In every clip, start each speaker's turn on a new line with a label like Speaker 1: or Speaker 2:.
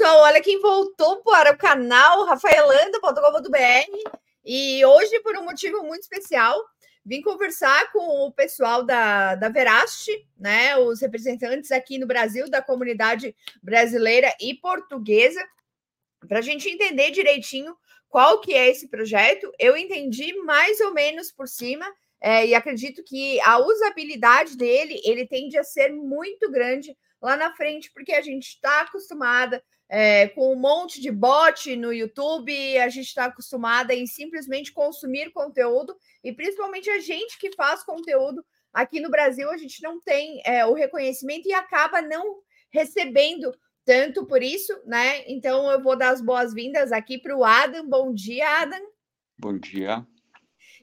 Speaker 1: Pessoal. Olha quem voltou para o canal, rafaelanda.com.br. E hoje, por um motivo muito especial, vim conversar com o pessoal da, da Veraste, né? Os representantes aqui no Brasil da comunidade brasileira e portuguesa, para a gente entender direitinho qual que é esse projeto. Eu entendi mais ou menos por cima. É, e acredito que a usabilidade dele ele tende a ser muito grande lá na frente, porque a gente está acostumada é, com um monte de bot no YouTube, a gente está acostumada em simplesmente consumir conteúdo, e principalmente a gente que faz conteúdo aqui no Brasil, a gente não tem é, o reconhecimento e acaba não recebendo tanto por isso, né? Então eu vou dar as boas-vindas aqui para o Adam. Bom dia, Adam.
Speaker 2: Bom dia.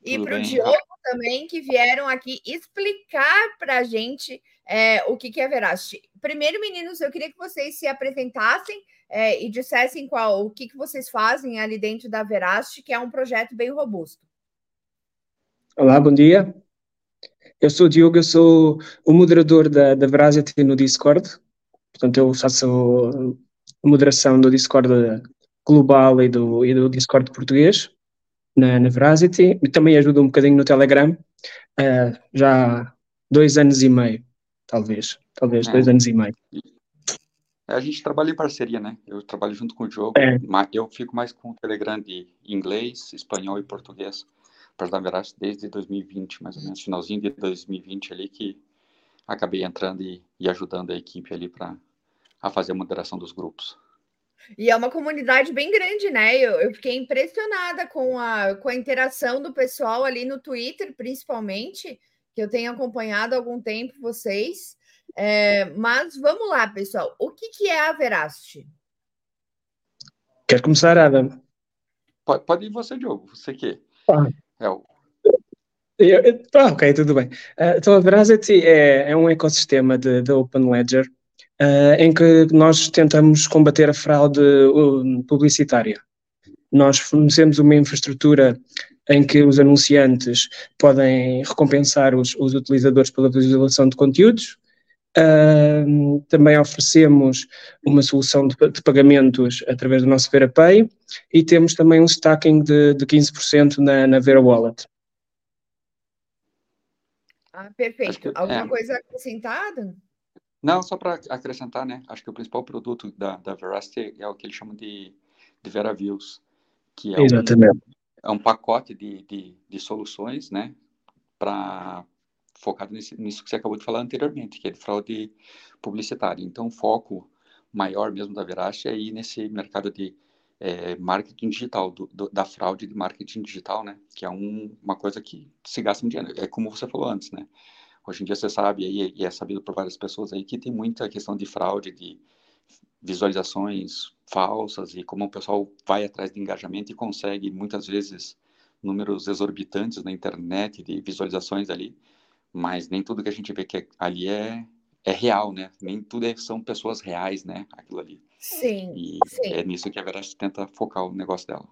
Speaker 1: E para o Diogo também, que vieram aqui explicar para a gente é, o que, que é Veracity. Primeiro, meninos, eu queria que vocês se apresentassem é, e dissessem qual o que, que vocês fazem ali dentro da Veracity, que é um projeto bem robusto.
Speaker 3: Olá, bom dia. Eu sou o Diogo, eu sou o moderador da, da Veracity no Discord. Portanto, eu faço a moderação do Discord global e do, e do Discord português na, na Veracity. E também ajudo um bocadinho no Telegram, uh, já há dois anos e meio talvez. Talvez, é. dois anos e meio.
Speaker 2: É, a gente trabalha em parceria, né? Eu trabalho junto com o Diogo. É. Eu fico mais com o Telegram de inglês, espanhol e português, para dar verdade, desde 2020, mais ou menos, finalzinho de 2020 ali, que acabei entrando e, e ajudando a equipe ali para a fazer a moderação dos grupos.
Speaker 1: E é uma comunidade bem grande, né? Eu, eu, fiquei impressionada com a, com a interação do pessoal ali no Twitter, principalmente que eu tenho acompanhado há algum tempo vocês. É, mas vamos lá, pessoal. O que, que é a Veracity?
Speaker 3: Quer começar, Adam?
Speaker 2: Pode, pode ir você, Diogo. Você que
Speaker 3: ah. é o. Eu, ah, ok, tudo bem. Uh, então, a Veracity é, é um ecossistema de, de Open Ledger uh, em que nós tentamos combater a fraude uh, publicitária. Nós fornecemos uma infraestrutura em que os anunciantes podem recompensar os, os utilizadores pela visualização de conteúdos. Uh, também oferecemos uma solução de, de, pagamentos através do nosso VeraPay e temos também um stacking de, de 15% na, na Vera Wallet.
Speaker 1: Ah, perfeito. Que, Alguma é, coisa acrescentada?
Speaker 2: Não, só para acrescentar, né? Acho que o principal produto da, da Veracity é o que eles chamam de, de Vera Views, que é
Speaker 3: Exatamente. Um,
Speaker 2: é um pacote de, de, de soluções, né, para focado nisso, nisso, que você acabou de falar anteriormente, que é de fraude publicitária. Então, o foco maior mesmo da Veraste é ir nesse mercado de é, marketing digital, do, do, da fraude de marketing digital, né, que é um, uma coisa que se gasta em dinheiro. É como você falou antes, né, hoje em dia você sabe, aí, e é sabido por várias pessoas aí, que tem muita questão de fraude, de visualizações falsas e como o pessoal vai atrás de engajamento e consegue muitas vezes números exorbitantes na internet de visualizações ali, mas nem tudo que a gente vê que é, ali é, é real, né? Nem tudo é, são pessoas reais, né? Aquilo ali.
Speaker 1: Sim.
Speaker 2: E
Speaker 1: sim.
Speaker 2: é nisso que a Veracity tenta focar o negócio dela.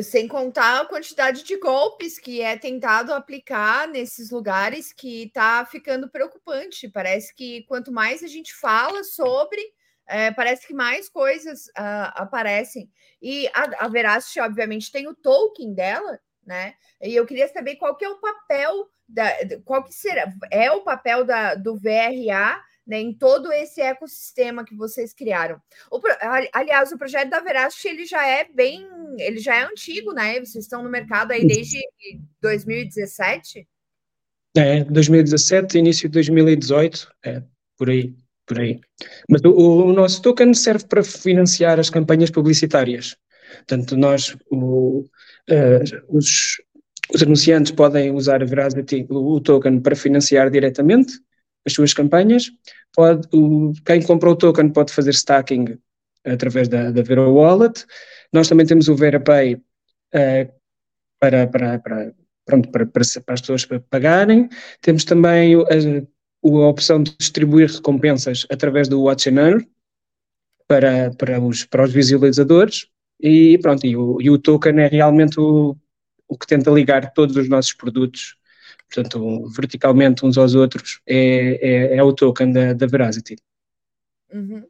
Speaker 1: Sem contar a quantidade de golpes que é tentado aplicar nesses lugares que está ficando preocupante. Parece que quanto mais a gente fala sobre, é, parece que mais coisas uh, aparecem. E a, a Veracity, obviamente, tem o token dela, né? E eu queria saber qual que é o papel da, qual que será é o papel da, do VRA né, em todo esse ecossistema que vocês criaram. O, aliás, o projeto da Veracity ele já é bem, ele já é antigo, né? Vocês estão no mercado aí desde 2017?
Speaker 3: É, 2017, início de 2018, é por aí por aí. Mas o, o, nosso token serve para financiar as campanhas publicitárias. Portanto, nós, o, uh, os, os, anunciantes podem usar a Veracity, o, o, token, para financiar diretamente as suas campanhas. Pode, o, quem comprou o token pode fazer stacking através da, da Vera Wallet. Nós também temos o VeraPay uh, para, para, para, pronto, para, para, para, as pessoas pagarem. Temos também uh, a opção de distribuir recompensas através do Watch and Earn para, para, os, para os visualizadores e pronto, e o, e o token é realmente o, o que tenta ligar todos os nossos produtos, portanto, verticalmente uns aos outros, é, é, é o token da, da Veracity.
Speaker 1: Uhum.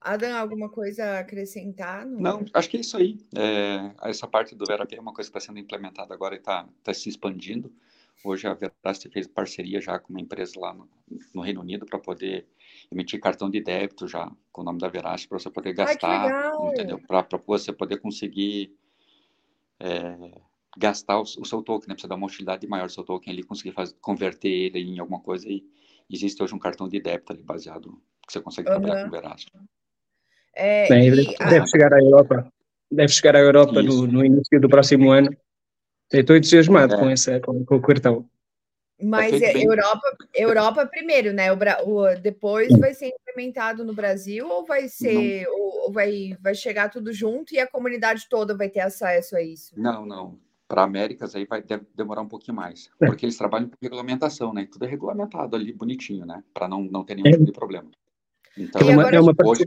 Speaker 1: Adam, alguma coisa a acrescentar? No...
Speaker 2: Não, acho que é isso aí. É, essa parte do VeraP é uma coisa que está sendo implementada agora e está tá se expandindo. Hoje a Veracity fez parceria já com uma empresa lá no, no Reino Unido para poder emitir cartão de débito já com o nome da Veracity para você poder gastar, Ai, entendeu? Para você poder conseguir é, gastar o, o, seu token, né? Precisa dar uma utilidade maior do seu token ali, conseguir fazer, converter ele em alguma coisa e existe hoje um cartão de débito ali baseado que você consegue uhum. trabalhar com Veracity.
Speaker 3: É, Bem, deve, deve chegar à Europa. Deve chegar à Europa no, no, início do próximo ano. Estou entusiasmado é. com, essa, com, com o cartão.
Speaker 1: Mas é, Europa, Europa primeiro, né? O, o, depois vai ser implementado no Brasil ou vai ser ou, ou, vai, vai chegar tudo junto e a comunidade toda vai ter acesso a isso?
Speaker 2: Não, não. Para Américas aí vai demorar um pouquinho mais, é. porque eles trabalham com regulamentação, né? Tudo é regulamentado ali bonitinho, né? Para não, não ter nenhum é. tipo de problema.
Speaker 1: Então, é uma, é uma hoje,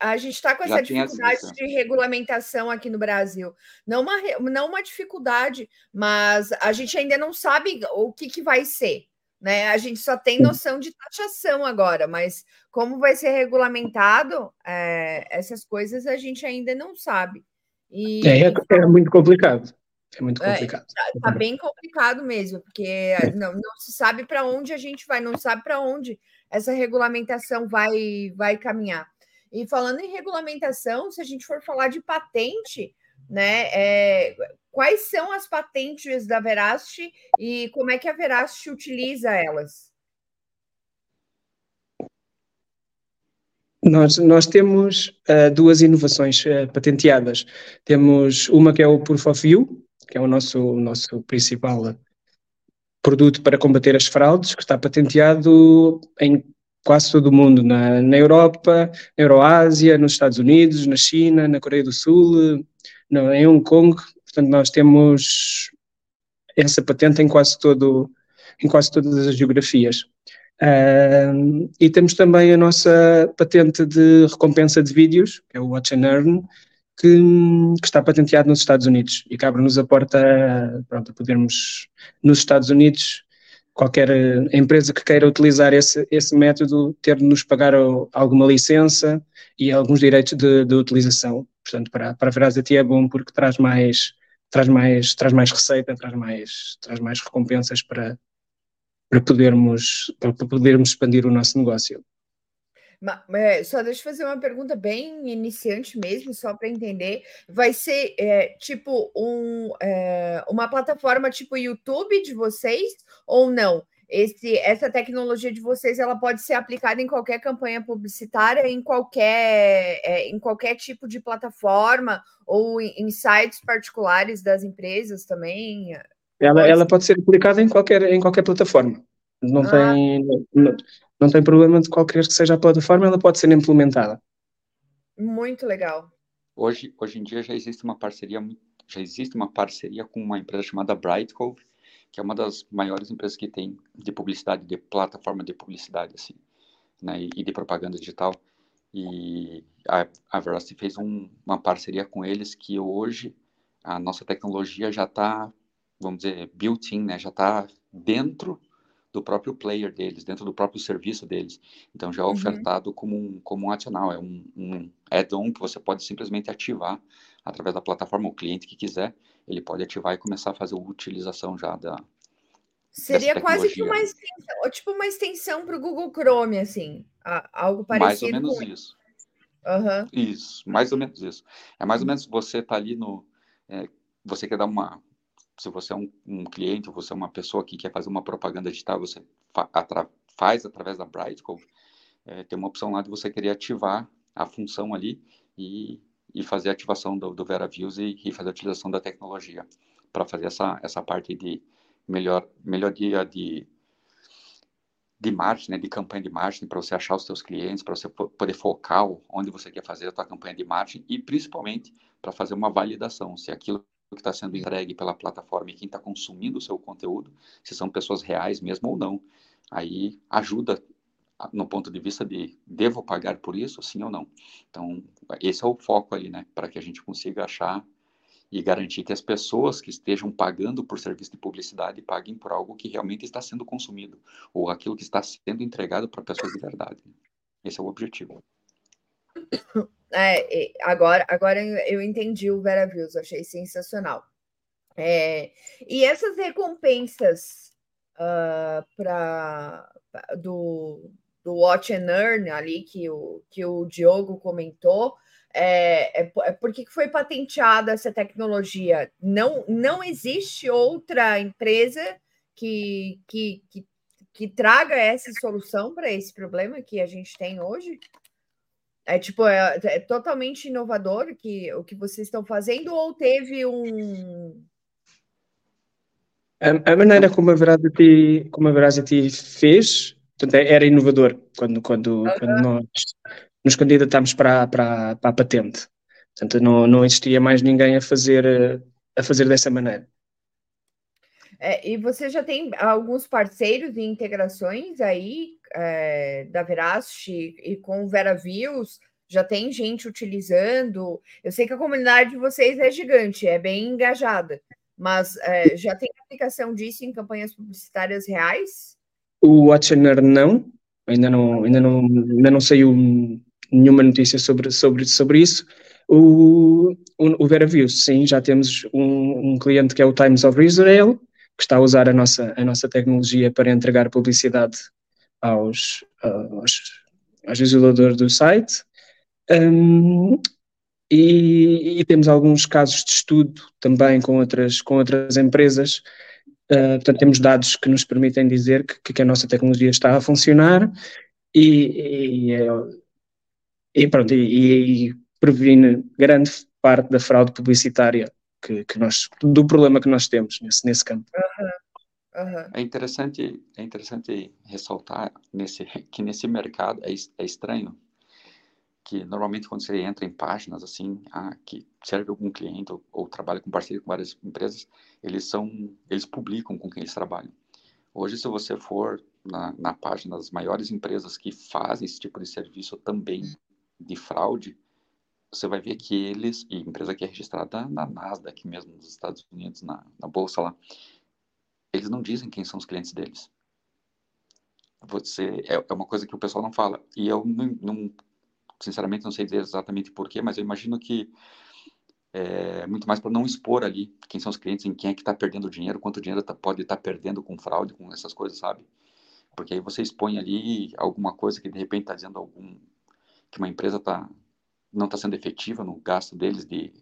Speaker 1: a gente está com essa dificuldade de regulamentação aqui no Brasil. Não uma, não uma dificuldade, mas a gente ainda não sabe o que, que vai ser. Né? A gente só tem noção de taxação agora, mas como vai ser regulamentado, é, essas coisas a gente ainda não sabe.
Speaker 3: E, é, é muito complicado. É muito é, complicado.
Speaker 1: Está tá bem complicado mesmo, porque não, não se sabe para onde a gente vai, não sabe para onde essa regulamentação vai, vai caminhar. E falando em regulamentação, se a gente for falar de patente, né, é, quais são as patentes da Veracity e como é que a Veracity utiliza elas?
Speaker 3: Nós, nós temos uh, duas inovações uh, patenteadas. Temos uma que é o Proof of View, que é o nosso, nosso principal produto para combater as fraudes, que está patenteado em quase todo o mundo, na, na Europa, na Euroásia, nos Estados Unidos, na China, na Coreia do Sul, no, em Hong Kong. Portanto, nós temos essa patente em quase, todo, em quase todas as geografias. Uh, e temos também a nossa patente de recompensa de vídeos, que é o Watch and Earn, que, que está patenteado nos Estados Unidos e que abre-nos a porta pronto, a podermos, nos Estados Unidos, qualquer eh, empresa que queira utilizar esse, esse método ter de nos pagar alguma licença e alguns direitos de, de utilização. Portanto, para, para a Verazity é bom porque traz mais, traz mais, traz mais receita, traz mais, traz mais recompensas para, para, podermos, para podermos expandir o nosso negócio.
Speaker 1: Mas, é, só deixa eu fazer uma pergunta bem iniciante mesmo, só para entender. Vai ser é, tipo um, é, uma plataforma tipo YouTube de vocês ou não? Esse, essa tecnologia de vocês ela pode ser aplicada em qualquer campanha publicitária, em qualquer, é, em qualquer tipo de plataforma ou em, em sites particulares das empresas também.
Speaker 3: Ela, pode... ela pode ser aplicada em qualquer, em qualquer plataforma. Não ah. tem. Não, não tem problema de qualquer que seja a plataforma, ela pode ser implementada.
Speaker 1: Muito legal.
Speaker 2: Hoje, hoje em dia já existe uma parceria, já existe uma parceria com uma empresa chamada Brightcove, que é uma das maiores empresas que tem de publicidade, de plataforma de publicidade, assim, né, e de propaganda digital. E a, a Veracity fez um, uma parceria com eles que hoje a nossa tecnologia já está, vamos dizer, built-in, né, já está dentro do próprio player deles, dentro do próprio serviço deles. Então já é uhum. ofertado uhum. como um, como um adicional, é um, um add-on que você pode simplesmente ativar através da plataforma. O cliente que quiser, ele pode ativar e começar a fazer a utilização já da.
Speaker 1: Seria quase que uma extensão, tipo uma extensão para o Google Chrome, assim, algo parecido.
Speaker 2: Mais ou menos isso.
Speaker 1: Uhum.
Speaker 2: Isso, mais ou menos isso. É mais ou menos você tá ali no. É, você quer dar uma, se você é um, um, cliente, você é uma pessoa que quer fazer uma propaganda digital, você fa atra faz através da Brightcove, é, tem uma opção lá de você querer ativar a função ali e, e fazer a ativação do, do VeraViews e, e fazer a utilização da tecnologia para fazer essa, essa parte de melhor, melhoria de, de marketing, né, de campanha de marketing, para você achar os seus clientes, para você poder focar onde você quer fazer a sua campanha de marketing e principalmente para fazer uma validação, se aquilo que está sendo entregue pela plataforma e quem está consumindo o seu conteúdo, se são pessoas reais mesmo ou não. Aí ajuda no ponto de vista de devo pagar por isso, sim ou não. Então, esse é o foco ali, né, para que a gente consiga achar e garantir que as pessoas que estejam pagando por serviço de publicidade paguem por algo que realmente está sendo consumido ou aquilo que está sendo entregado para pessoas de verdade. Esse é o objetivo.
Speaker 1: É, agora, agora eu entendi o Vera Views, achei sensacional. É, e essas recompensas uh, para do, do Watch and Earn ali que o, que o Diogo comentou, é, é, é por que foi patenteada essa tecnologia? Não, não existe outra empresa que, que, que, que traga essa solução para esse problema que a gente tem hoje? É tipo, é, é, totalmente inovador que, o que vocês estão fazendo, ou teve um.
Speaker 3: A, a maneira como a Veracity, como a Veracity fez portanto, é, era inovador quando, quando, uh -huh. quando nós nos candidatámos para, para, para a patente. Portanto, não, não existia mais ninguém a fazer, a fazer dessa maneira.
Speaker 1: É, e você já tem alguns parceiros e integrações aí é, da Veracity e com o VeraViews? Já tem gente utilizando? Eu sei que a comunidade de vocês é gigante, é bem engajada, mas é, já tem aplicação disso em campanhas publicitárias reais?
Speaker 3: O Watchener não, ainda não, ainda não, ainda não saiu nenhuma notícia sobre, sobre, sobre isso. O, o, o sim, já temos um, um cliente que é o Times of Israel, que está a usar a nossa, a nossa tecnologia para entregar publicidade aos, aos, aos isoladores do site. Um, e, e, temos alguns casos de estudo também com outras, com outras empresas. Uh, portanto, temos dados que nos permitem dizer que, que a nossa tecnologia está a funcionar e, e, e pronto, e previne grande parte da fraude publicitária que, que nós, do problema que nós temos nesse, nesse campo.
Speaker 2: Uhum. Uhum. É interessante, é interessante ressaltar nesse, que nesse mercado é, é estranho que normalmente quando você entra em páginas assim, ah, que serve algum cliente ou, ou, trabalha com parceria com várias empresas, eles são, eles publicam com quem eles trabalham. Hoje, se você for na, na página das maiores empresas que fazem esse tipo de serviço também de fraude, você vai ver que eles, e empresa que é registrada na Nasdaq mesmo, nos Estados Unidos, na, na bolsa lá, eles não dizem quem são os clientes deles. Você, é, é uma coisa que o pessoal não fala. E eu não, não sinceramente não sei dizer exatamente porquê, mas eu imagino que é muito mais para não expor ali quem são os clientes, em quem é que está perdendo dinheiro, quanto dinheiro tá, pode estar tá perdendo com fraude, com essas coisas, sabe? Porque aí você expõe ali alguma coisa que de repente está dizendo algum que uma empresa tá não está sendo efetiva no gasto deles de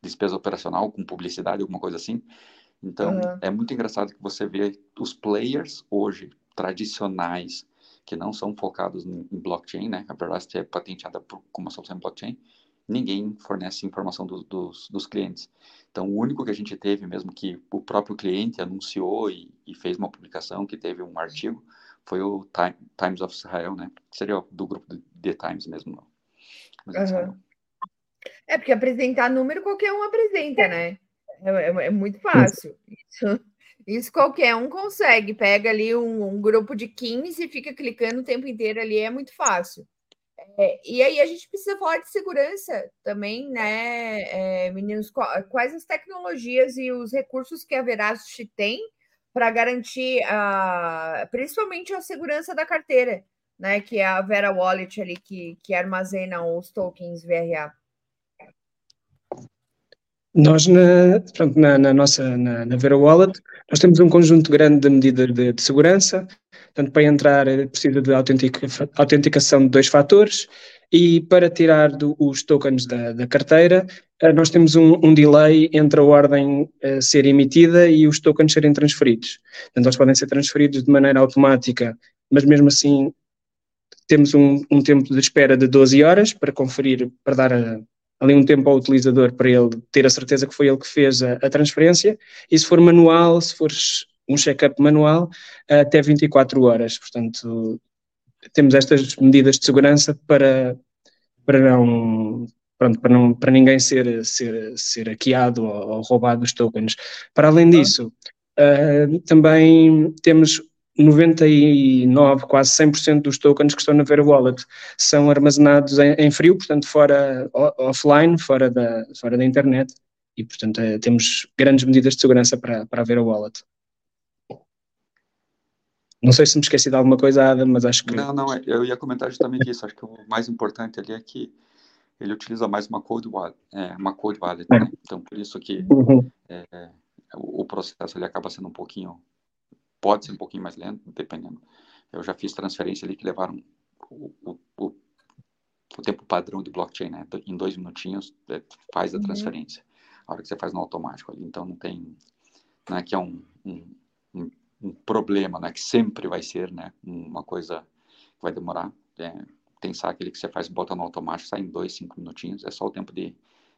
Speaker 2: despesa operacional com publicidade, alguma coisa assim. Então, uhum. é muito engraçado que você vê os players hoje tradicionais que não são focados em, blockchain, né? A Veracity é patenteada por, como uma solução em blockchain. Ninguém fornece informação do, dos, dos clientes. Então, o único que a gente teve mesmo que o próprio cliente anunciou e, e fez uma publicação que teve um artigo foi o Time, Times of Israel, né? Que seria do grupo The Times mesmo.
Speaker 1: Uhum. É porque apresentar número qualquer um apresenta, né? É, é, é muito fácil. Isso, isso, qualquer um consegue. Pega ali um, um, grupo de 15 e fica clicando o tempo inteiro ali, é muito fácil. É, e aí a gente precisa falar de segurança também, né, é, meninos? Quais as tecnologias e os recursos que a Veracity tem para garantir a, principalmente a segurança da carteira, né? Que é a Vera Wallet ali que, que armazena os tokens VRA.
Speaker 3: Nós, na, pronto, na, na nossa na, na, Vera Wallet, nós temos um conjunto grande de medidas de, de segurança. Portanto, para entrar eh, precisa de autentica, autenticação de dois fatores e para tirar do, os tokens da, da, carteira, eh, nós temos um, um, delay entre a ordem a eh, ser emitida e os tokens serem transferidos. Portanto, eles podem ser transferidos de maneira automática, mas mesmo assim temos um, um tempo de espera de 12 horas para conferir, para dar a, ali um tempo ao utilizador para ele ter a certeza que foi ele que fez a, a transferência, e se for manual, se for um check-up manual, até 24 horas. Portanto, temos estas medidas de segurança para, para não pronto, para, não, para ninguém ser, ser, ser hackeado ou, ou roubado os tokens. Para além disso, uh, também temos 99, quase 100% dos tokens que estão na Vera Wallet são armazenados em, em frio, portanto fora offline, fora da, fora da internet, e portanto é, temos grandes medidas de segurança para, para a Vera Wallet. Não sei se me esqueci de alguma coisa, Adam, mas acho que...
Speaker 2: Não, não, eu ia comentar justamente isso, acho que o mais importante ali é que ele utiliza mais uma cold wallet, é, uma cold wallet, né? Então, por isso que
Speaker 3: Uhum.
Speaker 2: é, o, o processo ele acaba sendo um pouquinho, pode ser um pouquinho mais lento, dependendo. Eu já fiz transferência ali que levaram o, o, o, o tempo padrão de blockchain, né? Em dois minutinhos, é, faz a
Speaker 1: Uhum.
Speaker 2: transferência. A hora que você faz no automático ali. Então, não tem, não é que é um, um, um, um problema, né? Que sempre vai ser, né? Uma coisa que vai demorar. É, tem saque ali que você faz, bota no automático, sai em dois, cinco minutinhos. É só o tempo de,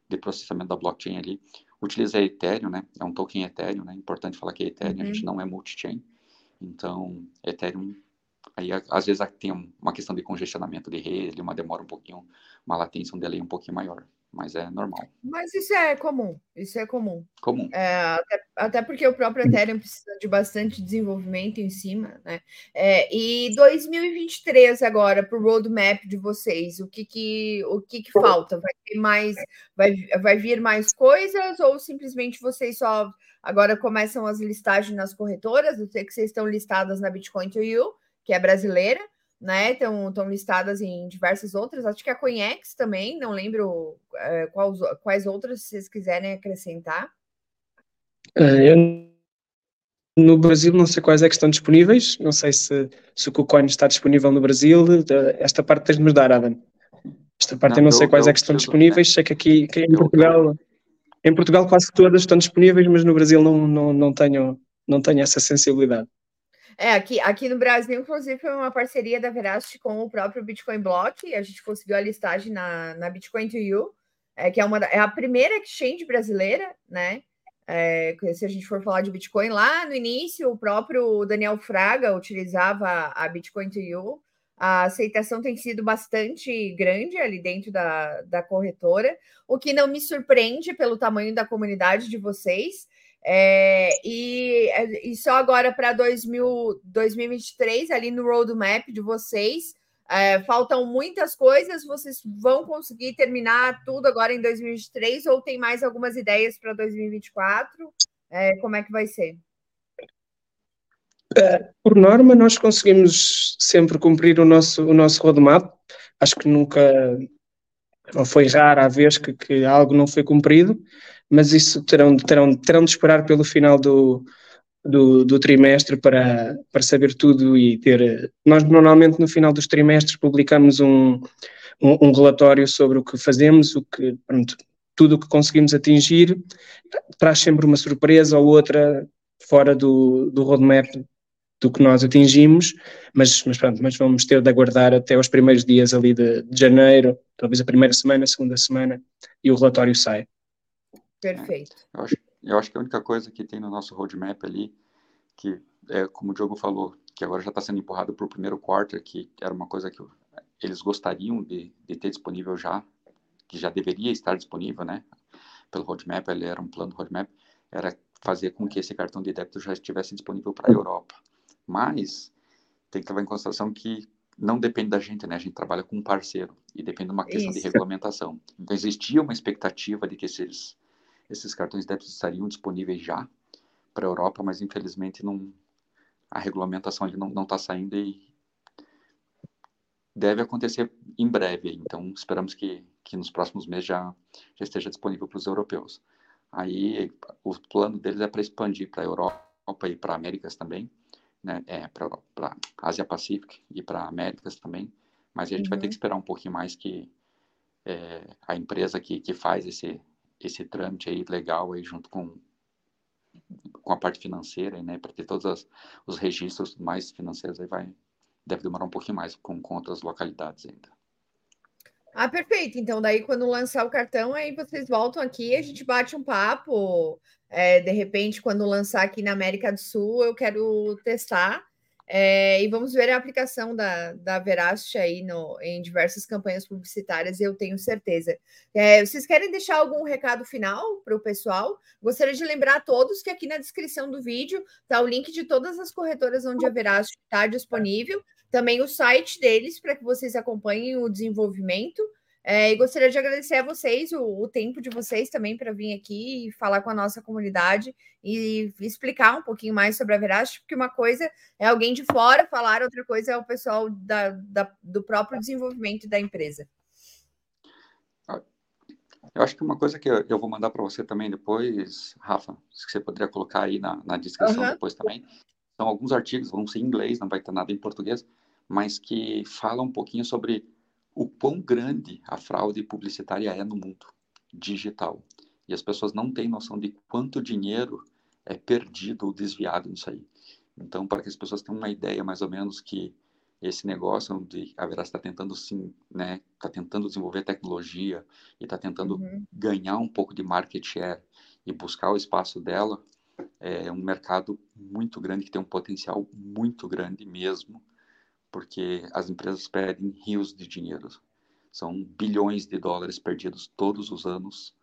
Speaker 2: de processamento da blockchain ali. Utiliza Ethereum, né? É um token Ethereum, né? Importante falar que é Ethereum, a
Speaker 1: Uhum.
Speaker 2: gente não é multi-chain. Então, Ethereum, aí às vezes tem um- uma questão de congestionamento de rede, uma demora um pouquinho, uma latência, um delay um pouquinho maior. Mas é normal,
Speaker 1: Mas isso é comum, isso é comum.
Speaker 2: comum.
Speaker 1: É, até, até porque o próprio Ethereum precisa de bastante desenvolvimento em cima, né? É, e 2023 agora para o roadmap de vocês, o que que o que que falta? Vai ter mais, vai, vai vir mais coisas ou simplesmente vocês só agora começam as listagens nas corretoras? Eu sei que vocês estão listadas na Bitcoin to You, que é brasileira, né? Estão, listadas em diversas outras, acho que a Coinex também, não lembro é, quais, quais outras vocês quiserem acrescentar.
Speaker 3: Eh, eu, no Brasil, não sei quais é que estão disponíveis, não sei se, se o KuCoin está disponível no Brasil. eh, Esta parte tens de me dar, Adam. Esta parte
Speaker 2: Não,
Speaker 3: eu não
Speaker 2: eu-
Speaker 3: sei quais
Speaker 2: eu
Speaker 3: é que estão disponíveis. Sei que aqui que em Portugal, em Portugal quase todas estão disponíveis, mas no Brasil não, não, não, tenho, não tenho essa sensibilidade.
Speaker 1: É, aqui, aqui no Brasil, inclusive, foi uma parceria da Veracity com o próprio Bitcoin Block. A gente conseguiu a listagem na, na Bitcoin to You, é, que é, uma, é a primeira exchange brasileira, né? É, se a gente for falar de Bitcoin, lá no início, o próprio Daniel Fraga utilizava a Bitcoin to You. A aceitação tem sido bastante grande ali dentro da, da corretora, o que não me surpreende pelo tamanho da comunidade de vocês. É, e, e só agora para 2023, ali no roadmap de vocês, é, faltam muitas coisas. Vocês vão conseguir terminar tudo agora em 2023 ou tem mais algumas ideias para 2024? É, como é que vai ser?
Speaker 3: Por norma, nós conseguimos sempre cumprir o nosso, o nosso roadmap. Acho que nunca, ou foi rara a vez que, que algo não foi cumprido, mas isso terão, terão, terão de esperar pelo final do, do, do, trimestre para, para saber tudo e ter. Nós normalmente no final dos trimestres publicamos um, um, um relatório sobre o que fazemos, o que, pronto, tudo o que conseguimos atingir, traz sempre uma surpresa ou outra fora do, do roadmap do que nós atingimos, mas, mas pronto, mas vamos ter de aguardar até os primeiros dias ali de, de janeiro, talvez a primeira semana, a segunda semana, e o relatório sai.
Speaker 1: Perfeito.
Speaker 2: É, eu, acho, eu acho que a única coisa que tem no nosso roadmap ali, que é como o Diogo falou, que agora já está sendo empurrado para o primeiro quarter, que era uma coisa que eles gostariam de, de, ter disponível já, que já deveria estar disponível, né? Pelo roadmap, ele era um plano do roadmap, era fazer com que esse cartão de débito já estivesse disponível para a Europa. Mas tem que levar em consideração que não depende da gente, né? A gente trabalha com um parceiro e depende de uma questão Isso. de regulamentação. Então existia uma expectativa de que esses esses cartões de débito estariam disponíveis já para a Europa, mas infelizmente não, a regulamentação ali não está saindo e deve acontecer em breve. Então esperamos que, que nos próximos meses já, já esteja disponível para os europeus. Aí o plano deles é para expandir para a Europa e para Américas também, né? É, para a Ásia Pacífica e para Américas também. Mas a gente uhum. vai ter que esperar um pouquinho mais que é, a empresa que, que faz esse esse trâmite aí legal aí junto com com a parte financeira, né, para ter todos as, os registros mais financeiros aí vai deve demorar um pouquinho mais com, outras localidades ainda.
Speaker 1: Ah, perfeito. Então, daí quando lançar o cartão, aí vocês voltam aqui, a gente bate um papo. É, de repente, quando lançar aqui na América do Sul, eu quero testar. É, e vamos ver a aplicação da, da Veracity aí no, em diversas campanhas publicitárias, eu tenho certeza. É, vocês querem deixar algum recado final para o pessoal? Gostaria de lembrar a todos que aqui na descrição do vídeo está o link de todas as corretoras onde a Veracity está disponível, também o site deles para que vocês acompanhem o desenvolvimento. É, e gostaria de agradecer a vocês o, o tempo de vocês também para vir aqui e falar com a nossa comunidade e explicar um pouquinho mais sobre a Veracity, porque uma coisa é alguém de fora falar, outra coisa é o pessoal da, da, do próprio desenvolvimento da empresa.
Speaker 2: Eu acho que uma coisa que eu vou mandar para você também depois, Rafa, se você poderia colocar aí na, na descrição uhum. depois também, são alguns artigos, vão ser em inglês, não vai ter nada em português, mas que falam um pouquinho sobre o quão grande a fraude publicitária é no mundo digital. E as pessoas não têm noção de quanto dinheiro é perdido ou desviado nisso aí. Então, para que as pessoas tenham uma ideia mais ou menos que esse negócio onde a Veras está tentando sim, né, está tentando desenvolver tecnologia e está tentando uhum. ganhar um pouco de market share e buscar o espaço dela, é um mercado muito grande que tem um potencial muito grande mesmo, porque as empresas perdem rios de dinheiro. São bilhões de dólares perdidos todos os anos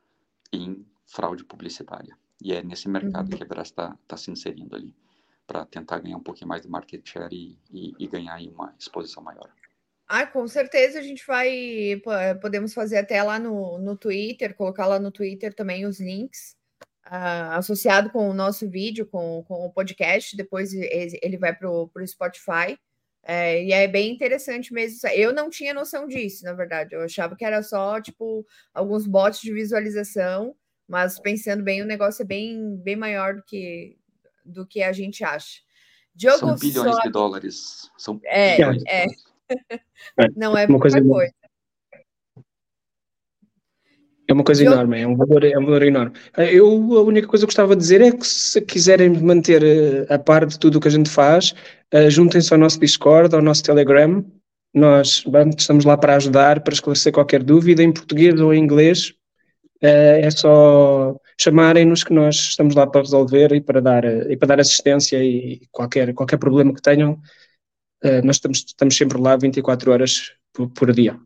Speaker 2: em fraude publicitária. E é nesse mercado uhum. que a Veras está tá se inserindo ali para tentar ganhar um pouquinho mais de market share e, e, e ganhar uma exposição maior.
Speaker 1: Ah, com certeza a gente vai. Podemos fazer até lá no, no Twitter, colocar lá no Twitter também os links uh, associado com o nosso vídeo, com, com o podcast. Depois ele vai para o Spotify. É, e é bem interessante mesmo. Eu não tinha noção disso, na verdade. Eu achava que era só tipo alguns bots de visualização, mas pensando bem, o negócio é bem, bem maior do que, do que a gente acha.
Speaker 2: Diogo São bilhões de dólares. São
Speaker 1: é, bilhões é. Não é uma coisa. coisa.
Speaker 3: É uma coisa Diogo... enorme, é um, valor, é um valor enorme. Eu, a única coisa que gostava de dizer é que se quiserem manter eh, a par de tudo o que a gente faz, uh, juntem-se ao nosso Discord, ao nosso Telegram. Nós estamos lá para ajudar, para esclarecer qualquer dúvida, em português ou em inglês. Uh, é só chamarem-nos que nós estamos lá para resolver e para dar, e para dar assistência e qualquer, qualquer problema que tenham, nós estamos, estamos sempre lá 24 horas por, por dia.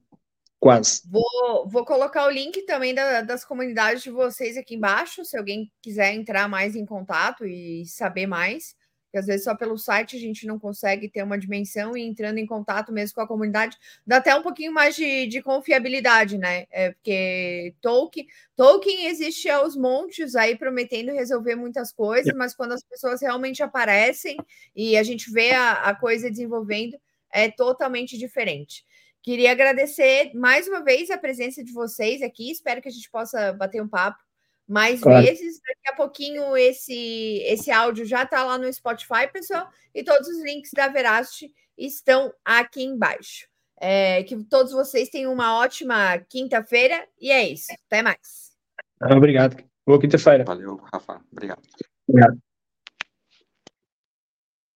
Speaker 3: Quase.
Speaker 1: Vou, vou colocar o link também da, das comunidades de vocês aqui embaixo, se alguém quiser entrar mais em contato e saber mais às vezes só pelo site a gente não consegue ter uma dimensão e entrando em contato mesmo com a comunidade dá até um pouquinho mais de, de confiabilidade, né? É porque Tolkien, Tolkien existe aos montes aí prometendo resolver muitas coisas, mas quando as pessoas realmente aparecem e a gente vê a, a coisa desenvolvendo, é totalmente diferente. Queria agradecer mais uma vez a presença de vocês aqui. Espero que a gente possa bater um papo mais claro. vezes. Daqui a pouquinho esse, esse áudio já está lá no Spotify, pessoal, e todos os links da Veracity estão aqui embaixo. É, que todos vocês tenham uma ótima quinta-feira e é isso. Até mais.
Speaker 3: Obrigado. Boa quinta-feira.
Speaker 2: Valeu, Rafa. Obrigado.
Speaker 3: Obrigado.